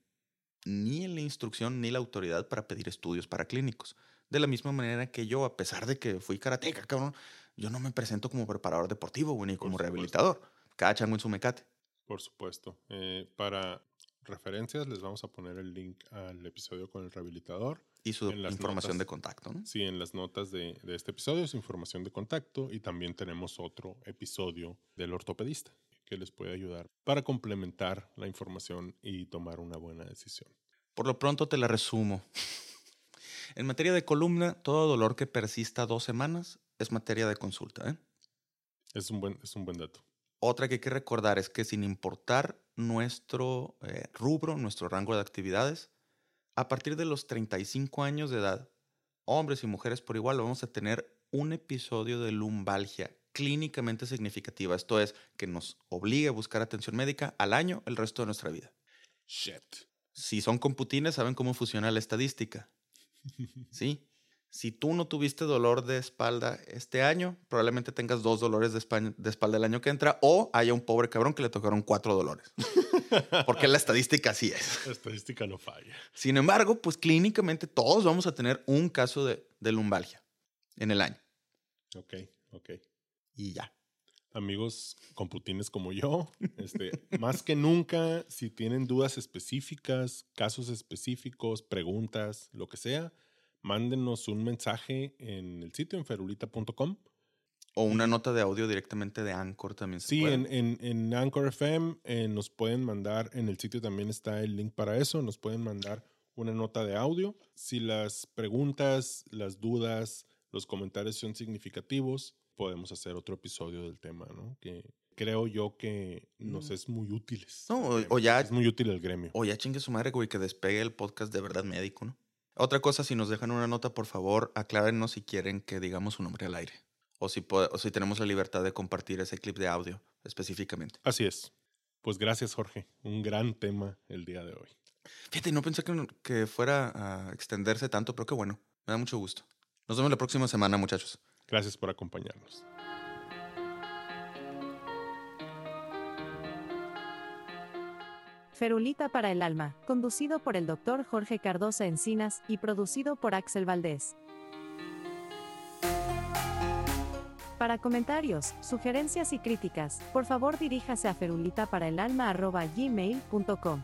ni la instrucción ni la autoridad para pedir estudios para clínicos. De la misma manera que yo, a pesar de que fui karateca, cabrón, yo no me presento como preparador deportivo, ni como rehabilitador. Cada chango en su mecate. Por supuesto. Eh, para referencias les vamos a poner el link al episodio con el rehabilitador. Y su información de contacto, ¿no? Sí, en las notas de, de este episodio su información de contacto y también tenemos otro episodio del ortopedista que les puede ayudar para complementar la información y tomar una buena decisión. Por lo pronto te la resumo. <laughs> En materia de columna, todo dolor que persista dos semanas es materia de consulta. ¿eh? Es, un buen, es un buen dato. Otra que hay que recordar es que sin importar nuestro eh, rubro, nuestro rango de actividades, a partir de los 35 años de edad, hombres y mujeres por igual, vamos a tener un episodio de lumbalgia clínicamente significativa. Esto es, que nos obligue a buscar atención médica al año el resto de nuestra vida. Shit. Si son computines, saben cómo funciona la estadística. <laughs> ¿Sí? Si tú no tuviste dolor de espalda este año, probablemente tengas dos dolores de, de espalda el año que entra o haya un pobre cabrón que le tocaron cuatro dolores. <laughs> Porque la estadística así es. La estadística no falla. Sin embargo, pues clínicamente todos vamos a tener un caso de, de lumbalgia en el año. Ok, ok. Y ya. Amigos computines como yo, este, <laughs> más que nunca, si tienen dudas específicas, casos específicos, preguntas, lo que sea, mándenos un mensaje en el sitio en ferulita.com. O una nota de audio directamente de Anchor también se Sí, puede. en, en, en Anchor FM eh, nos pueden mandar, en el sitio también está el link para eso, nos pueden mandar una nota de audio. Si las preguntas, las dudas, los comentarios son significativos, podemos hacer otro episodio del tema, ¿no? Que creo yo que nos Mm. es muy útiles. No, o- ya- Es muy útil el gremio. O ya chingue su madre, güey, que despegue el podcast de verdad médico, ¿no? Otra cosa, si nos dejan una nota, por favor, aclárenos si quieren que digamos su nombre al aire. O si, o si tenemos la libertad de compartir ese clip de audio específicamente. Así es. Pues gracias, Jorge. Un gran tema el día de hoy. Fíjate, no pensé que, que fuera a extenderse tanto, pero qué bueno. Me da mucho gusto. Nos vemos la próxima semana, muchachos. Gracias por acompañarnos. Ferulita para el alma, conducido por el Dr. Jorge Cardosa Encinas y producido por Axel Valdés. Para comentarios, sugerencias y críticas, por favor diríjase a ferulitaparaelalma.gmail.com.